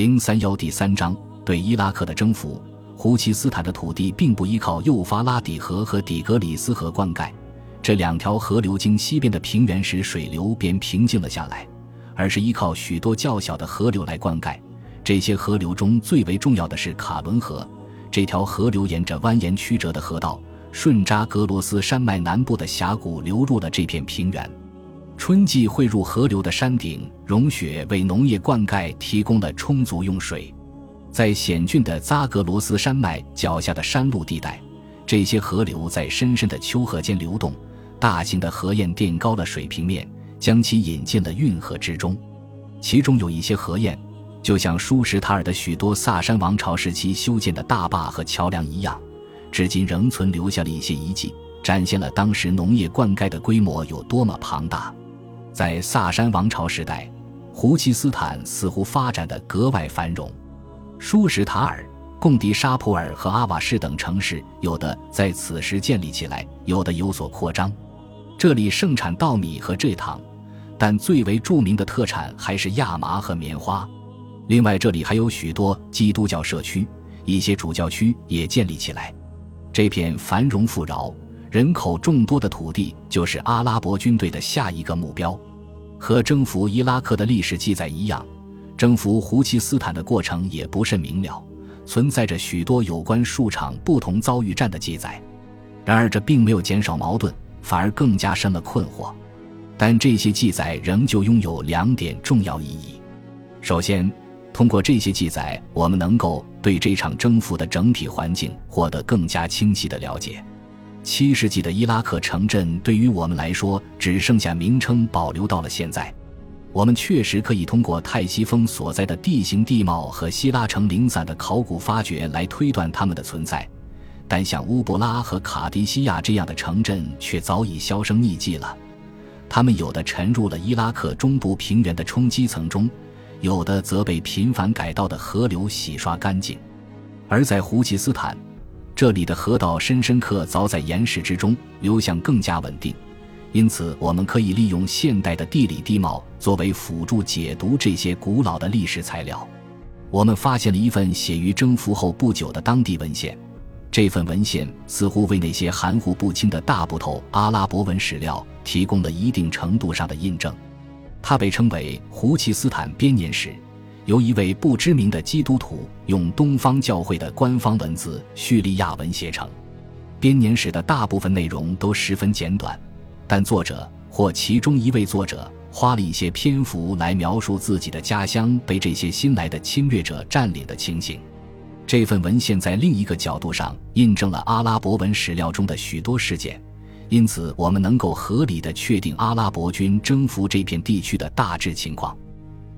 零三幺第三章对伊拉克的征服。胡奇斯坦的土地并不依靠幼发拉底河和底格里斯河灌溉，这两条河流经西边的平原时，水流便平静了下来，而是依靠许多较小的河流来灌溉。这些河流中最为重要的是卡伦河，这条河流沿着蜿蜒曲折的河道，顺扎格罗斯山脉南部的峡谷流入了这片平原。春季汇入河流的山顶融雪，为农业灌溉提供了充足用水。在险峻的扎格罗斯山脉脚下的山路地带，这些河流在深深的丘壑间流动，大型的河堰垫高了水平面，将其引进了运河之中。其中有一些河堰，就像舒什塔尔的许多萨珊王朝时期修建的大坝和桥梁一样，至今仍存留下了一些遗迹，展现了当时农业灌溉的规模有多么庞大。在萨珊王朝时代，胡奇斯坦似乎发展的格外繁荣。舒什塔尔、贡迪沙普尔和阿瓦士等城市，有的在此时建立起来，有的有所扩张。这里盛产稻米和蔗糖，但最为著名的特产还是亚麻和棉花。另外，这里还有许多基督教社区，一些主教区也建立起来。这片繁荣富饶、人口众多的土地，就是阿拉伯军队的下一个目标。和征服伊拉克的历史记载一样。征服胡奇斯坦的过程也不甚明了，存在着许多有关数场不同遭遇战的记载。然而，这并没有减少矛盾，反而更加深了困惑。但这些记载仍旧拥有两点重要意义：首先，通过这些记载，我们能够对这场征服的整体环境获得更加清晰的了解。七世纪的伊拉克城镇对于我们来说，只剩下名称保留到了现在。我们确实可以通过泰西峰所在的地形地貌和希拉城零散的考古发掘来推断它们的存在，但像乌布拉和卡迪西亚这样的城镇却早已销声匿迹了。它们有的沉入了伊拉克中部平原的冲积层中，有的则被频繁改道的河流洗刷干净。而在胡奇斯坦，这里的河道深深刻凿在岩石之中，流向更加稳定。因此，我们可以利用现代的地理地貌作为辅助解读这些古老的历史材料。我们发现了一份写于征服后不久的当地文献，这份文献似乎为那些含糊不清的大部头阿拉伯文史料提供了一定程度上的印证。它被称为胡奇斯坦编年史，由一位不知名的基督徒用东方教会的官方文字叙利亚文写成。编年史的大部分内容都十分简短。但作者或其中一位作者花了一些篇幅来描述自己的家乡被这些新来的侵略者占领的情形。这份文献在另一个角度上印证了阿拉伯文史料中的许多事件，因此我们能够合理的确定阿拉伯军征服这片地区的大致情况。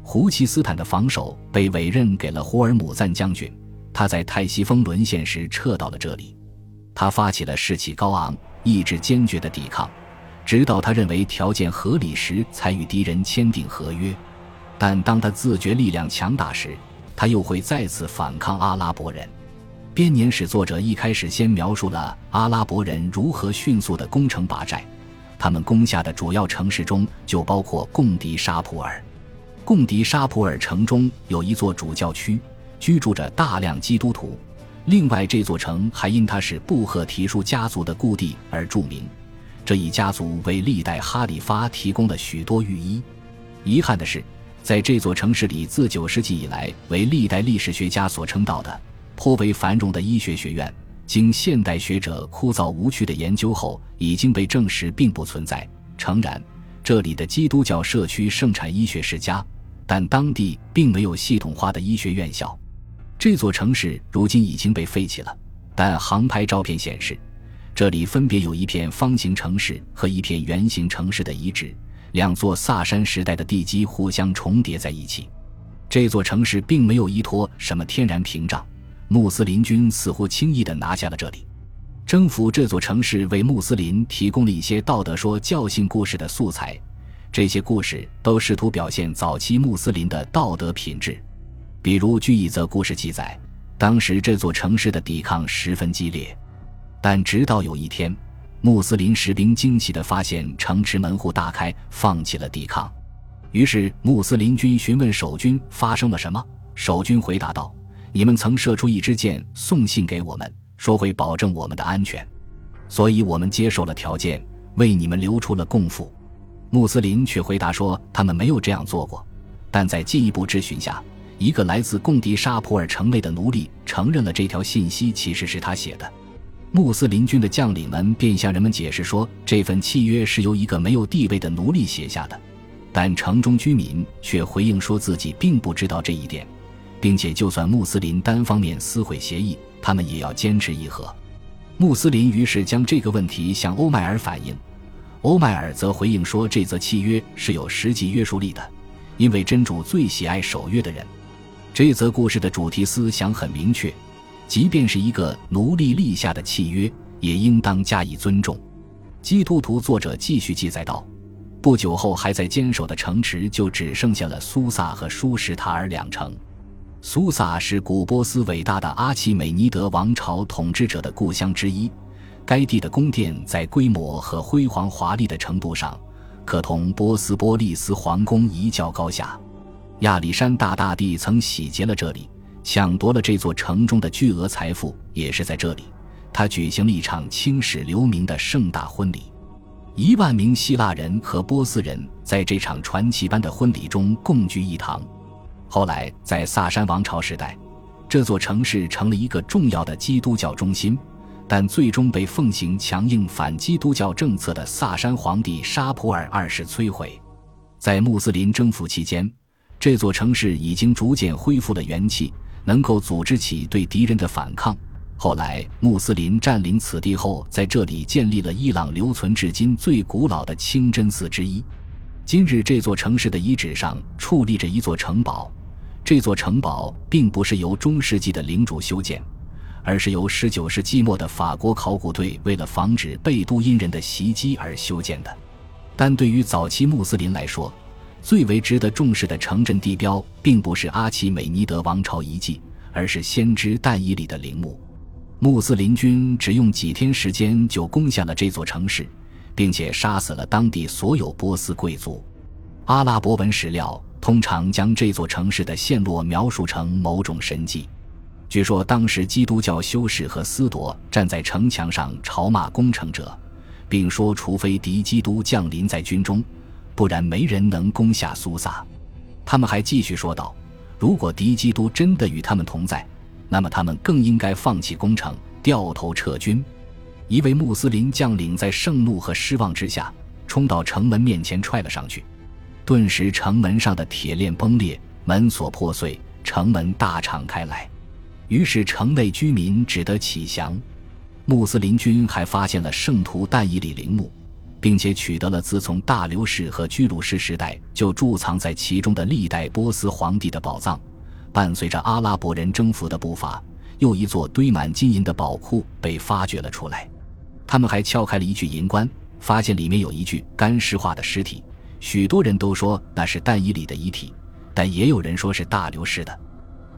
胡奇斯坦的防守被委任给了胡尔姆赞将军，他在泰西峰沦陷时撤到了这里，他发起了士气高昂、意志坚决的抵抗。直到他认为条件合理时，才与敌人签订合约。但当他自觉力量强大时，他又会再次反抗阿拉伯人。编年史作者一开始先描述了阿拉伯人如何迅速的攻城拔寨。他们攻下的主要城市中就包括贡迪沙普尔。贡迪沙普尔城中有一座主教区，居住着大量基督徒。另外，这座城还因它是布赫提舒家族的故地而著名。这一家族为历代哈里发提供了许多御医。遗憾的是，在这座城市里，自九世纪以来为历代历史学家所称道的颇为繁荣的医学学院，经现代学者枯燥无趣的研究后，已经被证实并不存在。诚然，这里的基督教社区盛产医学世家，但当地并没有系统化的医学院校。这座城市如今已经被废弃了，但航拍照片显示。这里分别有一片方形城市和一片圆形城市的遗址，两座萨珊时代的地基互相重叠在一起。这座城市并没有依托什么天然屏障，穆斯林军似乎轻易地拿下了这里。征服这座城市为穆斯林提供了一些道德说教性故事的素材，这些故事都试图表现早期穆斯林的道德品质。比如，据一则故事记载，当时这座城市的抵抗十分激烈。但直到有一天，穆斯林士兵惊奇地发现城池门户大开，放弃了抵抗。于是穆斯林军询问守军发生了什么，守军回答道：“你们曾射出一支箭，送信给我们，说会保证我们的安全，所以我们接受了条件，为你们留出了供奉。”穆斯林却回答说：“他们没有这样做过。”但在进一步质询下，一个来自贡迪沙普尔城内的奴隶承认了这条信息其实是他写的。穆斯林军的将领们便向人们解释说，这份契约是由一个没有地位的奴隶写下的。但城中居民却回应说自己并不知道这一点，并且就算穆斯林单方面撕毁协议，他们也要坚持议和。穆斯林于是将这个问题向欧迈尔反映。欧迈尔则回应说：“这则契约是有实际约束力的，因为真主最喜爱守约的人。”这则故事的主题思想很明确：即便是一个奴隶立下的契约，也应当加以尊重。基督徒作者继续记载道：“不久后，还在坚守的城池就只剩下了苏萨和舒什塔尔两城。苏萨是古波斯伟大的阿契美尼德王朝统治者的故乡之一。”该地的宫殿在规模和辉煌华丽的程度上，可同波斯波利斯皇宫一较高下。亚历山大大帝曾洗劫了这里，抢夺了这座城中的巨额财富，也是在这里，他举行了一场青史留名的盛大婚礼。一万名希腊人和波斯人在这场传奇般的婚礼中共聚一堂。后来，在萨珊王朝时代，这座城市成了一个重要的基督教中心。但最终被奉行强硬反基督教政策的萨珊皇帝沙普尔二世摧毁。在穆斯林征服期间，这座城市已经逐渐恢复了元气，能够组织起对敌人的反抗。后来，穆斯林占领此地后，在这里建立了伊朗留存至今最古老的清真寺之一。今日，这座城市的遗址上矗立着一座城堡。这座城堡并不是由中世纪的领主修建。而是由19世纪末的法国考古队为了防止贝都因人的袭击而修建的。但对于早期穆斯林来说，最为值得重视的城镇地标，并不是阿奇美尼德王朝遗迹，而是先知但以里的陵墓。穆斯林军只用几天时间就攻下了这座城市，并且杀死了当地所有波斯贵族。阿拉伯文史料通常将这座城市的陷落描述成某种神迹。据说当时基督教修士和司铎站在城墙上嘲骂攻城者，并说：“除非敌基督降临在军中，不然没人能攻下苏萨。”他们还继续说道：“如果敌基督真的与他们同在，那么他们更应该放弃攻城，掉头撤军。”一位穆斯林将领在盛怒和失望之下，冲到城门面前踹了上去，顿时城门上的铁链崩裂，门锁破碎，城门大敞开来。于是，城内居民只得起降。穆斯林军还发现了圣徒但以里陵墓，并且取得了自从大流士和居鲁士时代就贮藏在其中的历代波斯皇帝的宝藏。伴随着阿拉伯人征服的步伐，又一座堆满金银的宝库被发掘了出来。他们还撬开了一具银棺，发现里面有一具干尸化的尸体。许多人都说那是但以里的遗体，但也有人说是大流士的。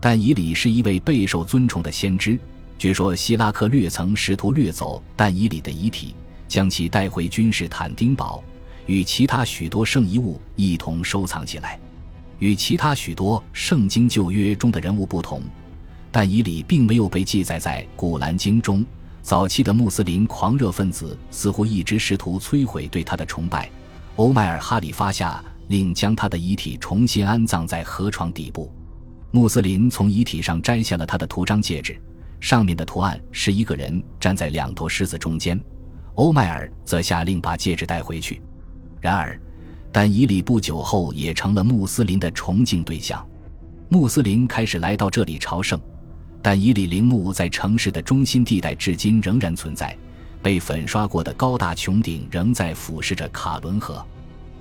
但以里是一位备受尊崇的先知，据说希拉克略曾试图掠走但以里的遗体，将其带回君士坦丁堡，与其他许多圣遗物一同收藏起来。与其他许多圣经旧约中的人物不同，但以里并没有被记载在古兰经中。早期的穆斯林狂热分子似乎一直试图摧毁对他的崇拜。欧迈尔哈里发下令，将他的遗体重新安葬在河床底部。穆斯林从遗体上摘下了他的图章戒指，上面的图案是一个人站在两头狮子中间。欧迈尔则下令把戒指带回去。然而，但以里不久后也成了穆斯林的崇敬对象。穆斯林开始来到这里朝圣。但以里陵墓在城市的中心地带，至今仍然存在，被粉刷过的高大穹顶仍在俯视着卡伦河。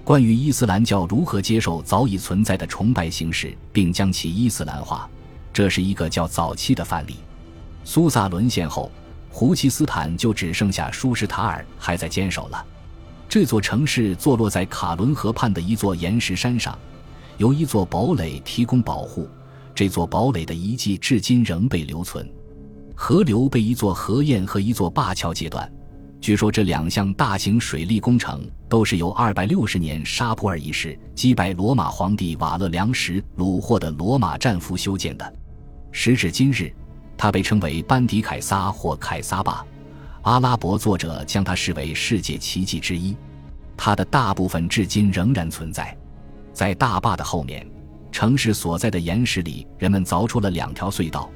关于伊斯兰教如何接受早已存在的崇拜形式，并将其伊斯兰化，这是一个较早期的范例。苏萨沦陷后，胡奇斯坦就只剩下舒什塔尔还在坚守了。这座城市坐落在卡伦河畔的一座岩石山上，由一座堡垒提供保护。这座堡垒的遗迹至今仍被留存。河流被一座河堰和一座灞桥截断。据说这两项大型水利工程都是由260年沙普尔一世击败罗马皇帝瓦勒良时虏获的罗马战俘修建的。时至今日，它被称为班迪凯撒或凯撒坝。阿拉伯作者将它视为世界奇迹之一。它的大部分至今仍然存在。在大坝的后面，城市所在的岩石里，人们凿出了两条隧道，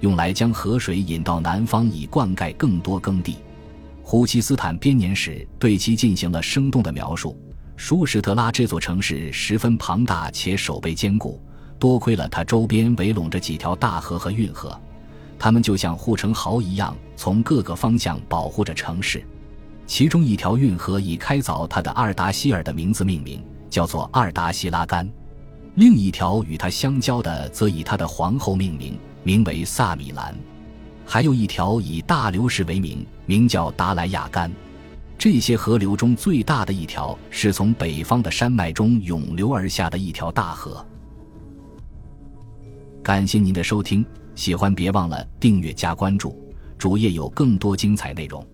用来将河水引到南方，以灌溉更多耕地。胡奇斯坦编年史对其进行了生动的描述。舒什特拉这座城市十分庞大且守备坚固，多亏了它周边围拢着几条大河和运河，它们就像护城壕一样，从各个方向保护着城市。其中一条运河以开凿它的阿尔达希尔的名字命名，叫做阿尔达希拉干；另一条与它相交的则以它的皇后命名，名为萨米兰。还有一条以大流士为名，名叫达莱亚干。这些河流中最大的一条是从北方的山脉中涌流而下的一条大河。感谢您的收听，喜欢别忘了订阅加关注，主页有更多精彩内容。